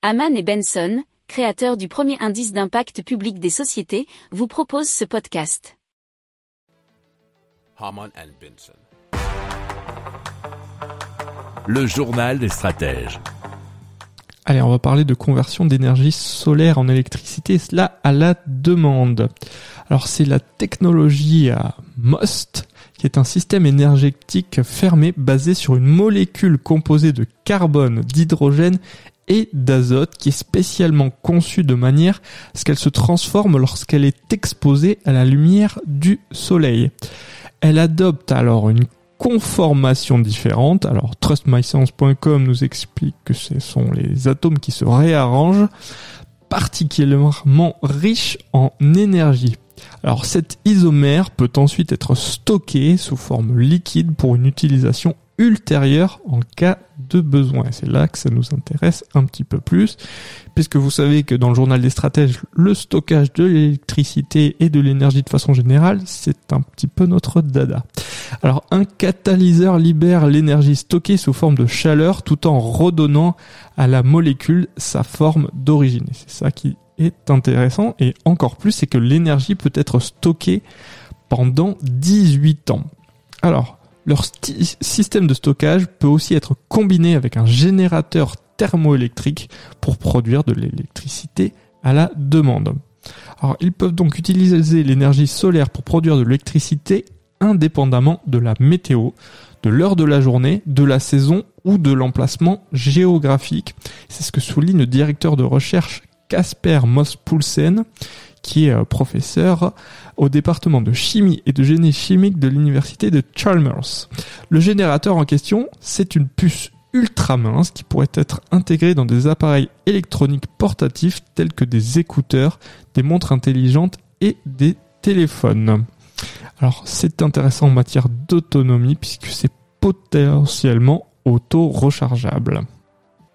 Haman et Benson, créateurs du premier indice d'impact public des sociétés, vous proposent ce podcast. Haman and Benson. Le journal des stratèges. Allez, on va parler de conversion d'énergie solaire en électricité, cela à la demande. Alors c'est la technologie à MOST, qui est un système énergétique fermé basé sur une molécule composée de carbone, d'hydrogène et d'azote qui est spécialement conçue de manière à ce qu'elle se transforme lorsqu'elle est exposée à la lumière du soleil. Elle adopte alors une conformation différente. Alors trustmyscience.com nous explique que ce sont les atomes qui se réarrangent, particulièrement riches en énergie. Alors cet isomère peut ensuite être stocké sous forme liquide pour une utilisation ultérieure en cas de besoin. C'est là que ça nous intéresse un petit peu plus, puisque vous savez que dans le journal des stratèges, le stockage de l'électricité et de l'énergie de façon générale, c'est un petit peu notre dada. Alors un catalyseur libère l'énergie stockée sous forme de chaleur tout en redonnant à la molécule sa forme d'origine. C'est ça qui est intéressant et encore plus, c'est que l'énergie peut être stockée pendant 18 ans. Alors, leur système de stockage peut aussi être combiné avec un générateur thermoélectrique pour produire de l'électricité à la demande. Ils peuvent donc utiliser l'énergie solaire pour produire de l'électricité indépendamment de la météo, de l'heure de la journée, de la saison ou de l'emplacement géographique. C'est ce que souligne le directeur de recherche Casper Mospulsen, qui est euh, professeur au département de chimie et de génie chimique de l'université de Chalmers. Le générateur en question, c'est une puce ultra mince qui pourrait être intégrée dans des appareils électroniques portatifs tels que des écouteurs, des montres intelligentes et des téléphones. Alors c'est intéressant en matière d'autonomie puisque c'est potentiellement auto-rechargeable.